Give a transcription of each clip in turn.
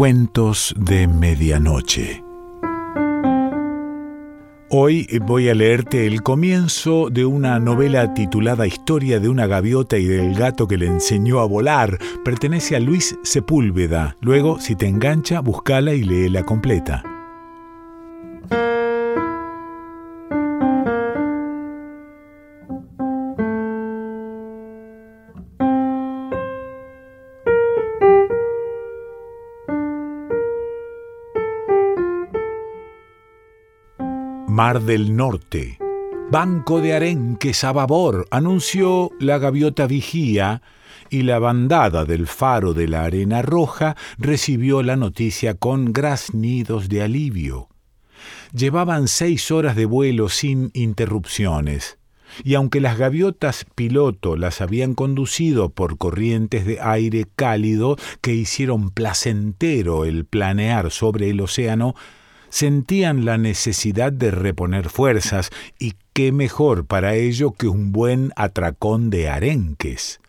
Cuentos de Medianoche. Hoy voy a leerte el comienzo de una novela titulada Historia de una gaviota y del gato que le enseñó a volar. Pertenece a Luis Sepúlveda. Luego, si te engancha, búscala y léela completa. Del Norte. Banco de arenques a babor, anunció la gaviota vigía, y la bandada del faro de la arena roja recibió la noticia con graznidos de alivio. Llevaban seis horas de vuelo sin interrupciones, y aunque las gaviotas piloto las habían conducido por corrientes de aire cálido que hicieron placentero el planear sobre el océano, sentían la necesidad de reponer fuerzas, y qué mejor para ello que un buen atracón de arenques.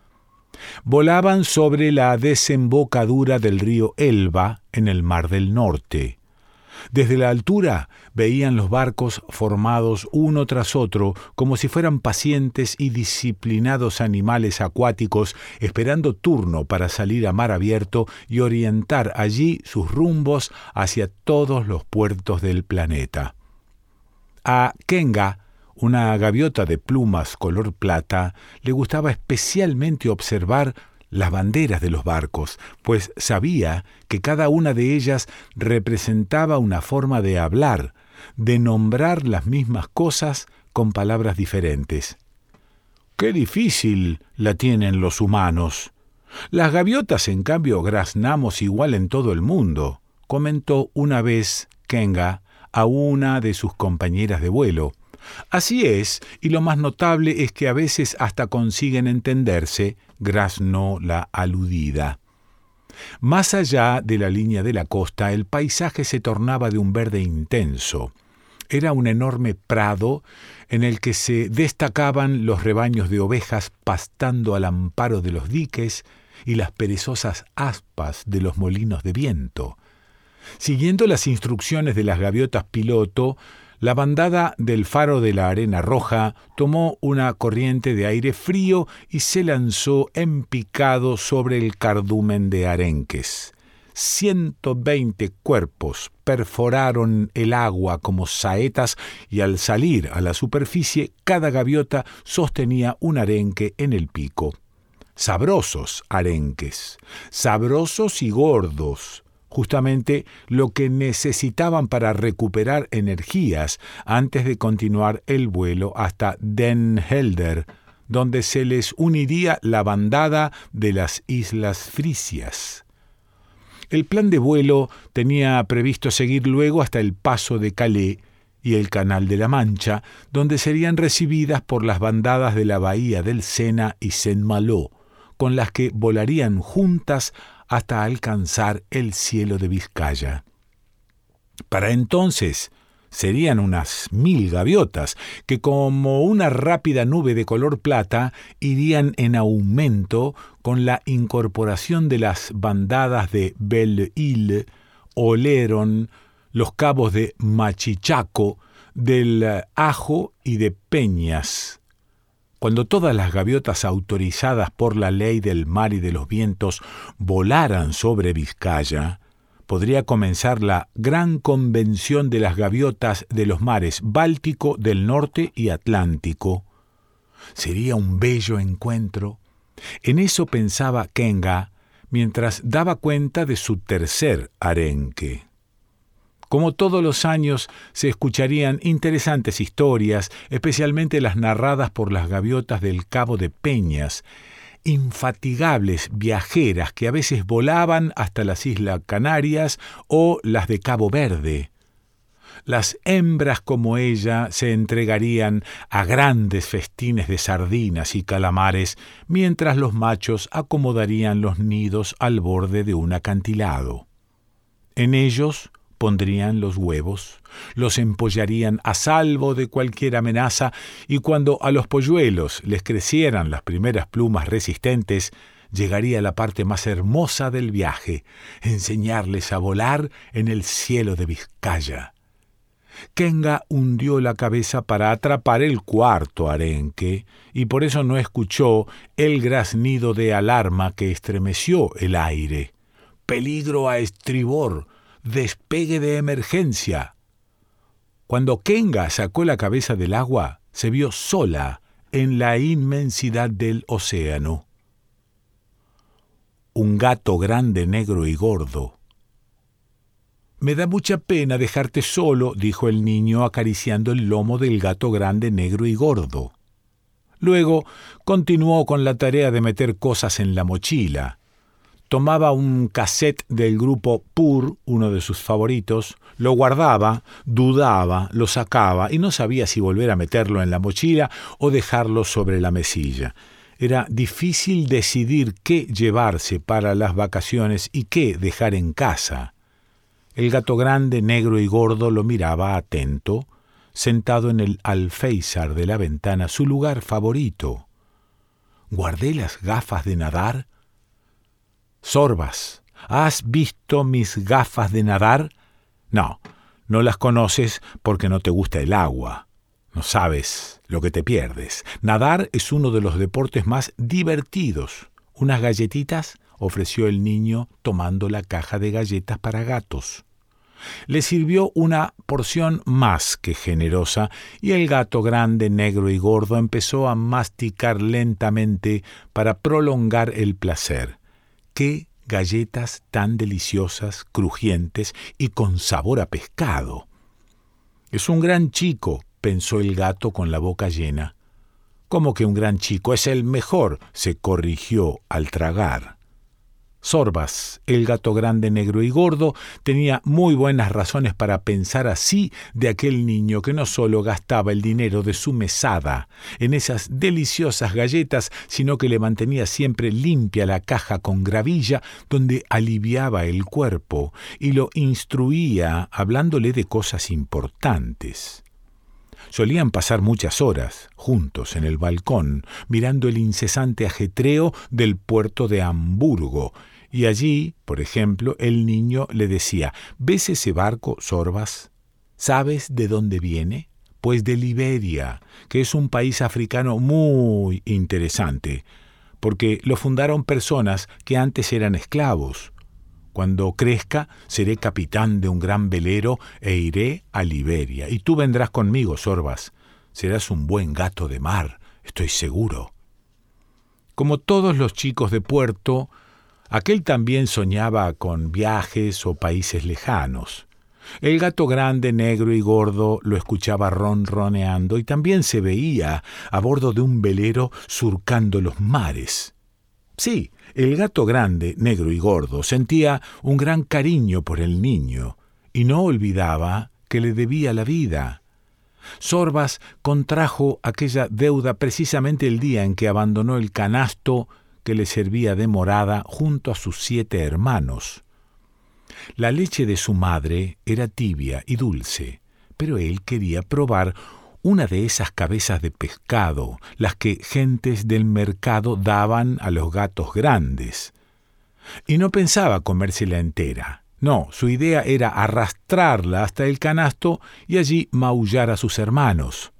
Volaban sobre la desembocadura del río Elba en el Mar del Norte. Desde la altura veían los barcos formados uno tras otro como si fueran pacientes y disciplinados animales acuáticos esperando turno para salir a mar abierto y orientar allí sus rumbos hacia todos los puertos del planeta. A Kenga, una gaviota de plumas color plata, le gustaba especialmente observar las banderas de los barcos, pues sabía que cada una de ellas representaba una forma de hablar, de nombrar las mismas cosas con palabras diferentes. Qué difícil la tienen los humanos. Las gaviotas, en cambio, graznamos igual en todo el mundo, comentó una vez Kenga a una de sus compañeras de vuelo. Así es, y lo más notable es que a veces hasta consiguen entenderse, graznó la aludida. Más allá de la línea de la costa, el paisaje se tornaba de un verde intenso. Era un enorme prado en el que se destacaban los rebaños de ovejas pastando al amparo de los diques y las perezosas aspas de los molinos de viento. Siguiendo las instrucciones de las gaviotas piloto, la bandada del faro de la Arena Roja tomó una corriente de aire frío y se lanzó en picado sobre el cardumen de arenques. Ciento veinte cuerpos perforaron el agua como saetas y al salir a la superficie cada gaviota sostenía un arenque en el pico. Sabrosos arenques, sabrosos y gordos, justamente lo que necesitaban para recuperar energías antes de continuar el vuelo hasta Den Helder, donde se les uniría la bandada de las Islas Frisias. El plan de vuelo tenía previsto seguir luego hasta el paso de Calais y el Canal de la Mancha, donde serían recibidas por las bandadas de la bahía del Sena y Saint-Malo, con las que volarían juntas hasta alcanzar el cielo de Vizcaya. Para entonces serían unas mil gaviotas que como una rápida nube de color plata irían en aumento con la incorporación de las bandadas de Belle-Île, Oleron, los cabos de Machichaco, del Ajo y de Peñas, cuando todas las gaviotas autorizadas por la ley del mar y de los vientos volaran sobre Vizcaya, podría comenzar la gran convención de las gaviotas de los mares Báltico del Norte y Atlántico. Sería un bello encuentro. En eso pensaba Kenga mientras daba cuenta de su tercer arenque. Como todos los años se escucharían interesantes historias, especialmente las narradas por las gaviotas del Cabo de Peñas, infatigables viajeras que a veces volaban hasta las Islas Canarias o las de Cabo Verde. Las hembras como ella se entregarían a grandes festines de sardinas y calamares, mientras los machos acomodarían los nidos al borde de un acantilado. En ellos pondrían los huevos, los empollarían a salvo de cualquier amenaza y cuando a los polluelos les crecieran las primeras plumas resistentes, llegaría la parte más hermosa del viaje, enseñarles a volar en el cielo de Vizcaya. Kenga hundió la cabeza para atrapar el cuarto arenque, y por eso no escuchó el graznido de alarma que estremeció el aire. Peligro a estribor, despegue de emergencia. Cuando Kenga sacó la cabeza del agua, se vio sola en la inmensidad del océano. Un gato grande, negro y gordo. Me da mucha pena dejarte solo, dijo el niño acariciando el lomo del gato grande, negro y gordo. Luego continuó con la tarea de meter cosas en la mochila tomaba un cassette del grupo Pur, uno de sus favoritos, lo guardaba, dudaba, lo sacaba y no sabía si volver a meterlo en la mochila o dejarlo sobre la mesilla. Era difícil decidir qué llevarse para las vacaciones y qué dejar en casa. El gato grande, negro y gordo lo miraba atento, sentado en el alféizar de la ventana, su lugar favorito. ¿Guardé las gafas de nadar? Sorbas, ¿has visto mis gafas de nadar? No, no las conoces porque no te gusta el agua. No sabes lo que te pierdes. Nadar es uno de los deportes más divertidos. Unas galletitas ofreció el niño tomando la caja de galletas para gatos. Le sirvió una porción más que generosa y el gato grande, negro y gordo empezó a masticar lentamente para prolongar el placer. ¡Qué galletas tan deliciosas, crujientes y con sabor a pescado! Es un gran chico, pensó el gato con la boca llena. ¿Cómo que un gran chico? Es el mejor, se corrigió al tragar. Sorbas, el gato grande, negro y gordo, tenía muy buenas razones para pensar así de aquel niño que no solo gastaba el dinero de su mesada en esas deliciosas galletas, sino que le mantenía siempre limpia la caja con gravilla donde aliviaba el cuerpo y lo instruía hablándole de cosas importantes. Solían pasar muchas horas juntos en el balcón, mirando el incesante ajetreo del puerto de Hamburgo, y allí, por ejemplo, el niño le decía, ¿ves ese barco, Sorbas? ¿Sabes de dónde viene? Pues de Liberia, que es un país africano muy interesante, porque lo fundaron personas que antes eran esclavos. Cuando crezca, seré capitán de un gran velero e iré a Liberia. Y tú vendrás conmigo, Sorbas. Serás un buen gato de mar, estoy seguro. Como todos los chicos de puerto, Aquel también soñaba con viajes o países lejanos. El gato grande, negro y gordo lo escuchaba ronroneando y también se veía a bordo de un velero surcando los mares. Sí, el gato grande, negro y gordo sentía un gran cariño por el niño y no olvidaba que le debía la vida. Sorbas contrajo aquella deuda precisamente el día en que abandonó el canasto que le servía de morada junto a sus siete hermanos. La leche de su madre era tibia y dulce, pero él quería probar una de esas cabezas de pescado, las que gentes del mercado daban a los gatos grandes. Y no pensaba comérsela entera. No, su idea era arrastrarla hasta el canasto y allí maullar a sus hermanos.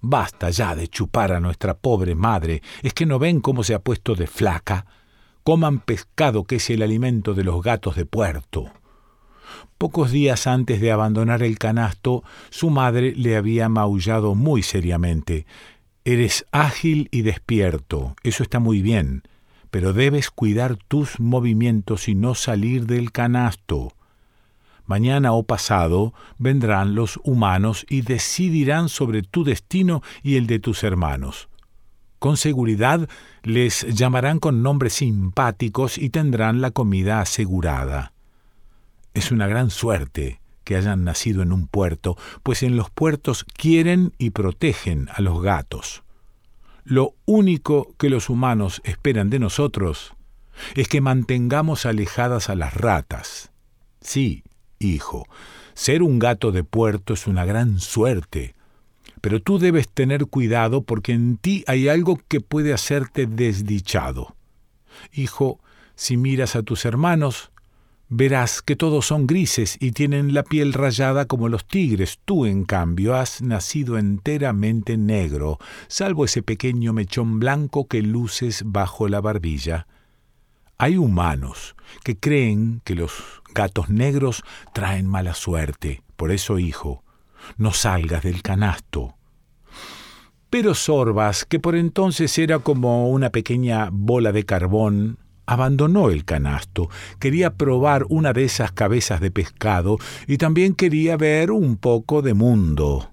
Basta ya de chupar a nuestra pobre madre. ¿Es que no ven cómo se ha puesto de flaca? Coman pescado que es el alimento de los gatos de puerto. Pocos días antes de abandonar el canasto, su madre le había maullado muy seriamente. Eres ágil y despierto, eso está muy bien, pero debes cuidar tus movimientos y no salir del canasto. Mañana o pasado vendrán los humanos y decidirán sobre tu destino y el de tus hermanos. Con seguridad les llamarán con nombres simpáticos y tendrán la comida asegurada. Es una gran suerte que hayan nacido en un puerto, pues en los puertos quieren y protegen a los gatos. Lo único que los humanos esperan de nosotros es que mantengamos alejadas a las ratas. Sí, hijo. Ser un gato de puerto es una gran suerte, pero tú debes tener cuidado porque en ti hay algo que puede hacerte desdichado. Hijo, si miras a tus hermanos, verás que todos son grises y tienen la piel rayada como los tigres. Tú, en cambio, has nacido enteramente negro, salvo ese pequeño mechón blanco que luces bajo la barbilla. Hay humanos que creen que los gatos negros traen mala suerte. Por eso, hijo, no salgas del canasto. Pero Sorbas, que por entonces era como una pequeña bola de carbón, abandonó el canasto, quería probar una de esas cabezas de pescado y también quería ver un poco de mundo.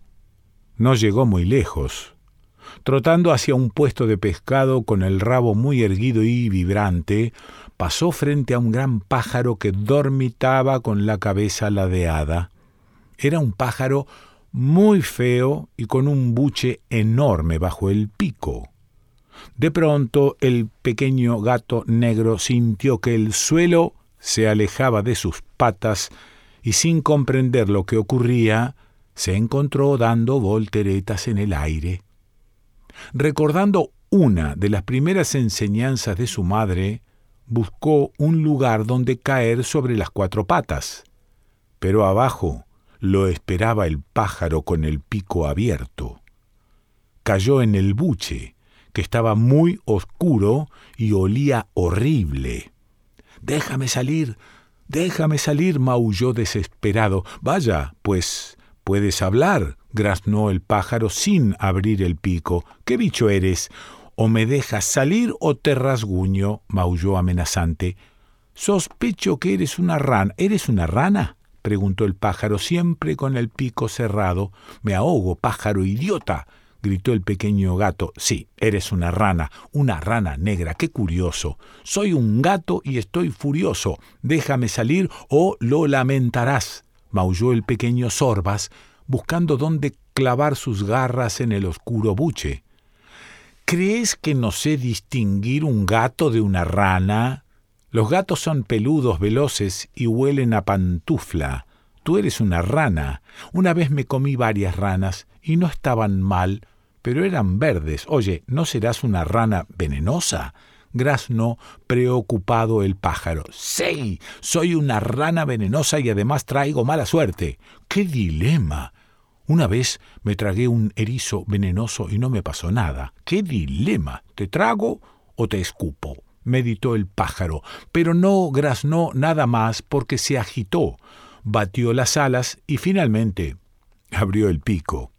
No llegó muy lejos. Trotando hacia un puesto de pescado con el rabo muy erguido y vibrante, pasó frente a un gran pájaro que dormitaba con la cabeza ladeada. Era un pájaro muy feo y con un buche enorme bajo el pico. De pronto el pequeño gato negro sintió que el suelo se alejaba de sus patas y sin comprender lo que ocurría, se encontró dando volteretas en el aire. Recordando una de las primeras enseñanzas de su madre, buscó un lugar donde caer sobre las cuatro patas. Pero abajo lo esperaba el pájaro con el pico abierto. Cayó en el buche, que estaba muy oscuro y olía horrible. Déjame salir, déjame salir, maulló desesperado. Vaya, pues puedes hablar, graznó el pájaro sin abrir el pico. ¿Qué bicho eres? O me dejas salir o te rasguño, maulló amenazante. Sospecho que eres una rana. ¿Eres una rana? preguntó el pájaro, siempre con el pico cerrado. Me ahogo, pájaro idiota gritó el pequeño gato. Sí, eres una rana, una rana negra, qué curioso. Soy un gato y estoy furioso. Déjame salir o lo lamentarás, maulló el pequeño Sorbas, buscando dónde clavar sus garras en el oscuro buche. ¿Crees que no sé distinguir un gato de una rana? Los gatos son peludos, veloces y huelen a pantufla. Tú eres una rana. Una vez me comí varias ranas y no estaban mal, pero eran verdes. Oye, ¿no serás una rana venenosa? Graznó preocupado el pájaro. Sí, soy una rana venenosa y además traigo mala suerte. ¡Qué dilema! Una vez me tragué un erizo venenoso y no me pasó nada. ¡Qué dilema! ¿Te trago o te escupo? meditó el pájaro, pero no graznó nada más porque se agitó, batió las alas y finalmente abrió el pico.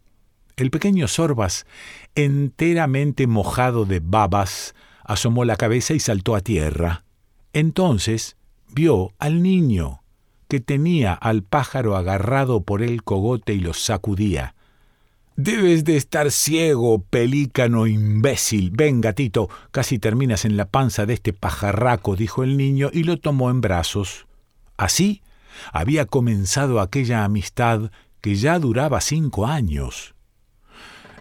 El pequeño Sorbas, enteramente mojado de babas, asomó la cabeza y saltó a tierra. Entonces vio al niño, que tenía al pájaro agarrado por el cogote y lo sacudía. Debes de estar ciego, pelícano imbécil. Ven, gatito, casi terminas en la panza de este pajarraco, dijo el niño y lo tomó en brazos. Así había comenzado aquella amistad que ya duraba cinco años.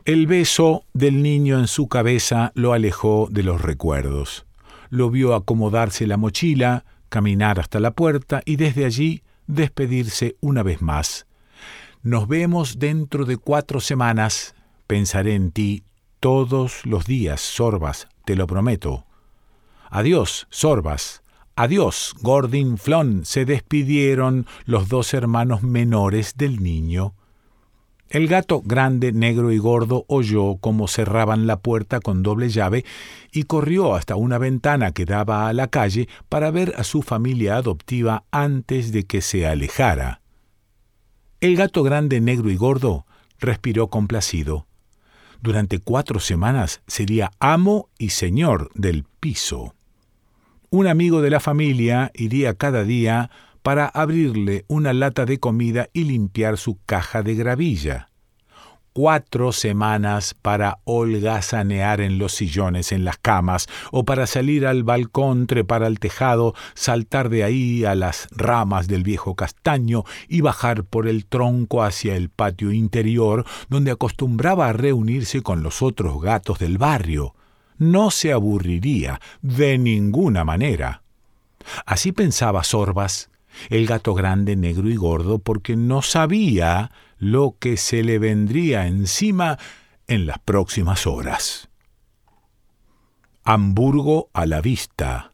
El beso del niño en su cabeza lo alejó de los recuerdos. Lo vio acomodarse la mochila, caminar hasta la puerta y desde allí despedirse una vez más. Nos vemos dentro de cuatro semanas. Pensaré en ti todos los días, Sorbas, te lo prometo. Adiós, Sorbas. Adiós, Gordin Flon. Se despidieron los dos hermanos menores del niño. El gato grande, negro y gordo oyó cómo cerraban la puerta con doble llave y corrió hasta una ventana que daba a la calle para ver a su familia adoptiva antes de que se alejara. El gato grande, negro y gordo respiró complacido. Durante cuatro semanas sería amo y señor del piso. Un amigo de la familia iría cada día para abrirle una lata de comida y limpiar su caja de gravilla. Cuatro semanas para holgazanear en los sillones, en las camas, o para salir al balcón, trepar al tejado, saltar de ahí a las ramas del viejo castaño y bajar por el tronco hacia el patio interior, donde acostumbraba a reunirse con los otros gatos del barrio. No se aburriría de ninguna manera. Así pensaba Sorbas, el gato grande, negro y gordo, porque no sabía lo que se le vendría encima en las próximas horas. Hamburgo a la vista,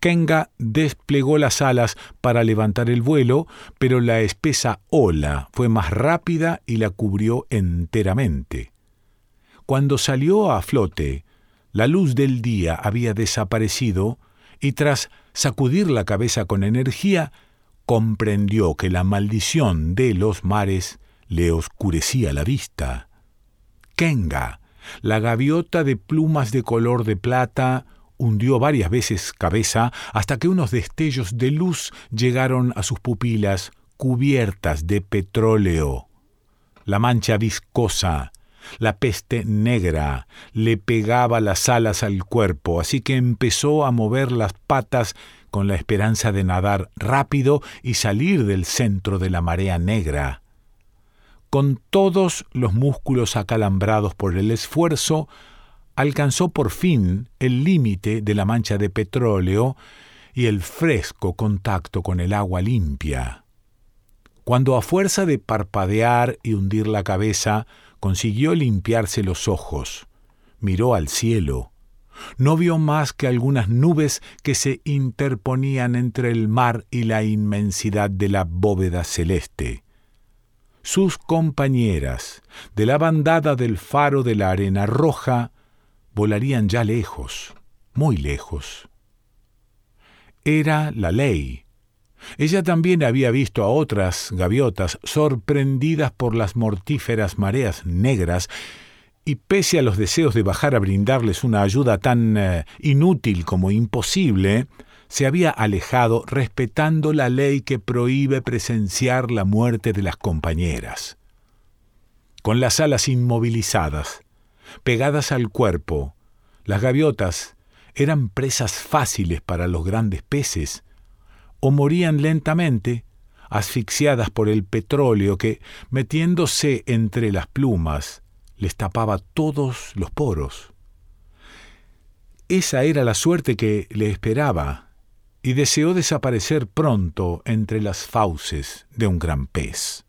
Kenga desplegó las alas para levantar el vuelo, pero la espesa ola fue más rápida y la cubrió enteramente. Cuando salió a flote, la luz del día había desaparecido y tras sacudir la cabeza con energía, comprendió que la maldición de los mares le oscurecía la vista. Kenga, la gaviota de plumas de color de plata, hundió varias veces cabeza hasta que unos destellos de luz llegaron a sus pupilas cubiertas de petróleo. La mancha viscosa, la peste negra, le pegaba las alas al cuerpo, así que empezó a mover las patas con la esperanza de nadar rápido y salir del centro de la marea negra. Con todos los músculos acalambrados por el esfuerzo, alcanzó por fin el límite de la mancha de petróleo y el fresco contacto con el agua limpia. Cuando a fuerza de parpadear y hundir la cabeza consiguió limpiarse los ojos, miró al cielo, no vio más que algunas nubes que se interponían entre el mar y la inmensidad de la bóveda celeste. Sus compañeras de la bandada del faro de la arena roja volarían ya lejos, muy lejos. Era la ley. Ella también había visto a otras gaviotas sorprendidas por las mortíferas mareas negras y pese a los deseos de bajar a brindarles una ayuda tan eh, inútil como imposible, se había alejado respetando la ley que prohíbe presenciar la muerte de las compañeras. Con las alas inmovilizadas, pegadas al cuerpo, las gaviotas eran presas fáciles para los grandes peces, o morían lentamente, asfixiadas por el petróleo que, metiéndose entre las plumas, les tapaba todos los poros. Esa era la suerte que le esperaba, y deseó desaparecer pronto entre las fauces de un gran pez.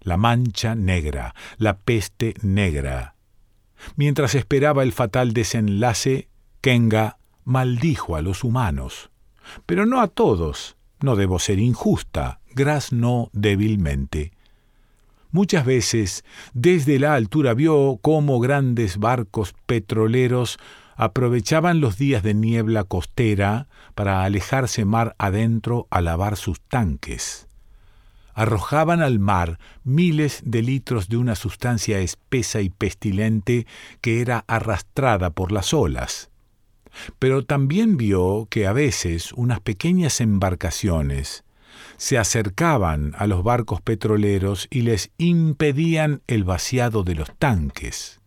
La mancha negra, la peste negra. Mientras esperaba el fatal desenlace, Kenga maldijo a los humanos. Pero no a todos, no debo ser injusta, no débilmente. Muchas veces desde la altura vio cómo grandes barcos petroleros aprovechaban los días de niebla costera para alejarse mar adentro a lavar sus tanques. Arrojaban al mar miles de litros de una sustancia espesa y pestilente que era arrastrada por las olas. Pero también vio que a veces unas pequeñas embarcaciones, se acercaban a los barcos petroleros y les impedían el vaciado de los tanques.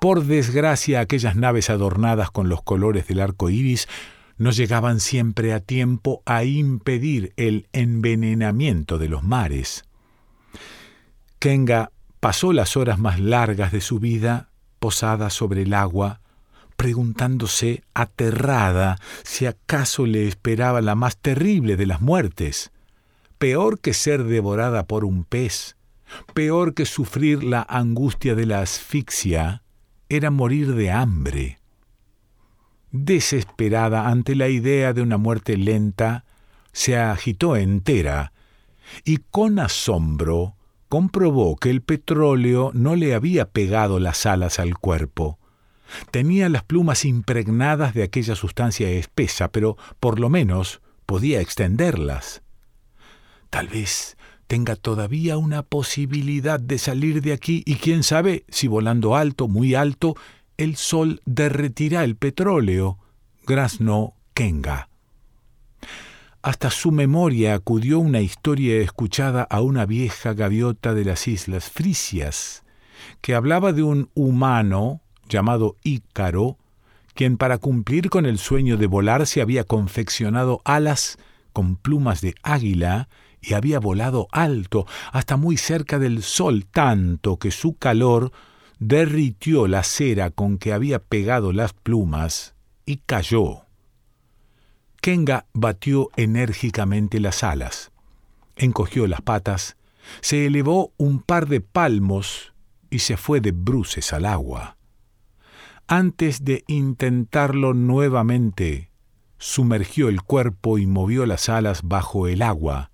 Por desgracia, aquellas naves adornadas con los colores del arco iris no llegaban siempre a tiempo a impedir el envenenamiento de los mares. Kenga pasó las horas más largas de su vida posada sobre el agua, preguntándose aterrada si acaso le esperaba la más terrible de las muertes, peor que ser devorada por un pez, peor que sufrir la angustia de la asfixia, era morir de hambre. Desesperada ante la idea de una muerte lenta, se agitó entera y con asombro comprobó que el petróleo no le había pegado las alas al cuerpo, Tenía las plumas impregnadas de aquella sustancia espesa, pero por lo menos podía extenderlas. Tal vez tenga todavía una posibilidad de salir de aquí y quién sabe si volando alto, muy alto, el sol derretirá el petróleo. Grasno Kenga. Hasta su memoria acudió una historia escuchada a una vieja gaviota de las islas Frisias, que hablaba de un humano llamado Ícaro, quien para cumplir con el sueño de volar se había confeccionado alas con plumas de águila y había volado alto hasta muy cerca del sol, tanto que su calor derritió la cera con que había pegado las plumas y cayó. Kenga batió enérgicamente las alas, encogió las patas, se elevó un par de palmos y se fue de bruces al agua antes de intentarlo nuevamente, sumergió el cuerpo y movió las alas bajo el agua.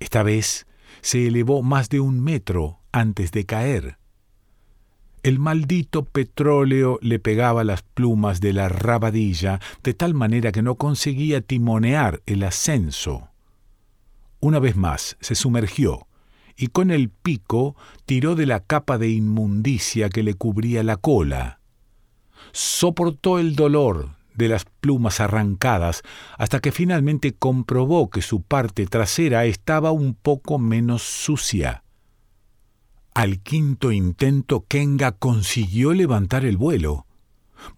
Esta vez se elevó más de un metro antes de caer. El maldito petróleo le pegaba las plumas de la rabadilla de tal manera que no conseguía timonear el ascenso. Una vez más se sumergió y con el pico tiró de la capa de inmundicia que le cubría la cola. Soportó el dolor de las plumas arrancadas hasta que finalmente comprobó que su parte trasera estaba un poco menos sucia. Al quinto intento Kenga consiguió levantar el vuelo.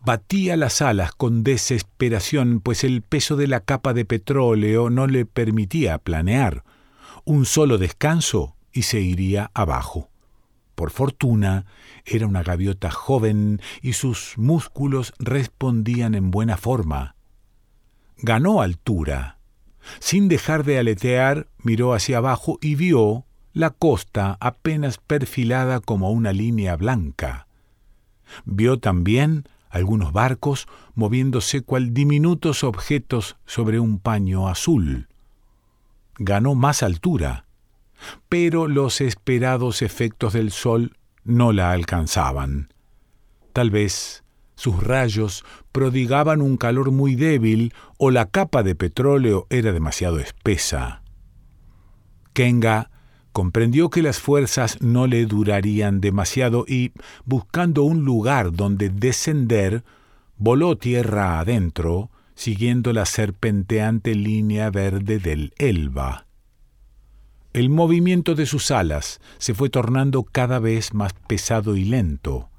Batía las alas con desesperación, pues el peso de la capa de petróleo no le permitía planear. Un solo descanso y se iría abajo. Por fortuna, era una gaviota joven y sus músculos respondían en buena forma. Ganó altura. Sin dejar de aletear, miró hacia abajo y vio la costa apenas perfilada como una línea blanca. Vio también algunos barcos moviéndose cual diminutos objetos sobre un paño azul. Ganó más altura pero los esperados efectos del sol no la alcanzaban. Tal vez sus rayos prodigaban un calor muy débil o la capa de petróleo era demasiado espesa. Kenga comprendió que las fuerzas no le durarían demasiado y, buscando un lugar donde descender, voló tierra adentro, siguiendo la serpenteante línea verde del Elba. El movimiento de sus alas se fue tornando cada vez más pesado y lento.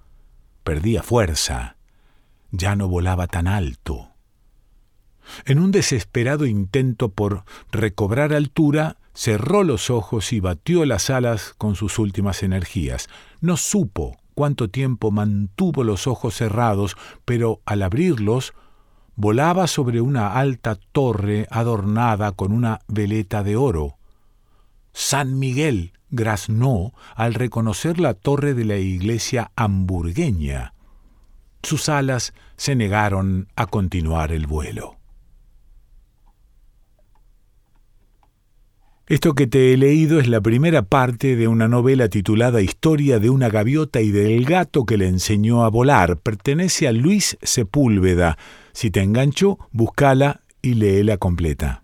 Perdía fuerza. Ya no volaba tan alto. En un desesperado intento por recobrar altura, cerró los ojos y batió las alas con sus últimas energías. No supo cuánto tiempo mantuvo los ojos cerrados, pero al abrirlos, volaba sobre una alta torre adornada con una veleta de oro. San Miguel graznó al reconocer la torre de la iglesia hamburgueña. Sus alas se negaron a continuar el vuelo. Esto que te he leído es la primera parte de una novela titulada Historia de una gaviota y del gato que le enseñó a volar. Pertenece a Luis Sepúlveda. Si te engancho, búscala y léela completa.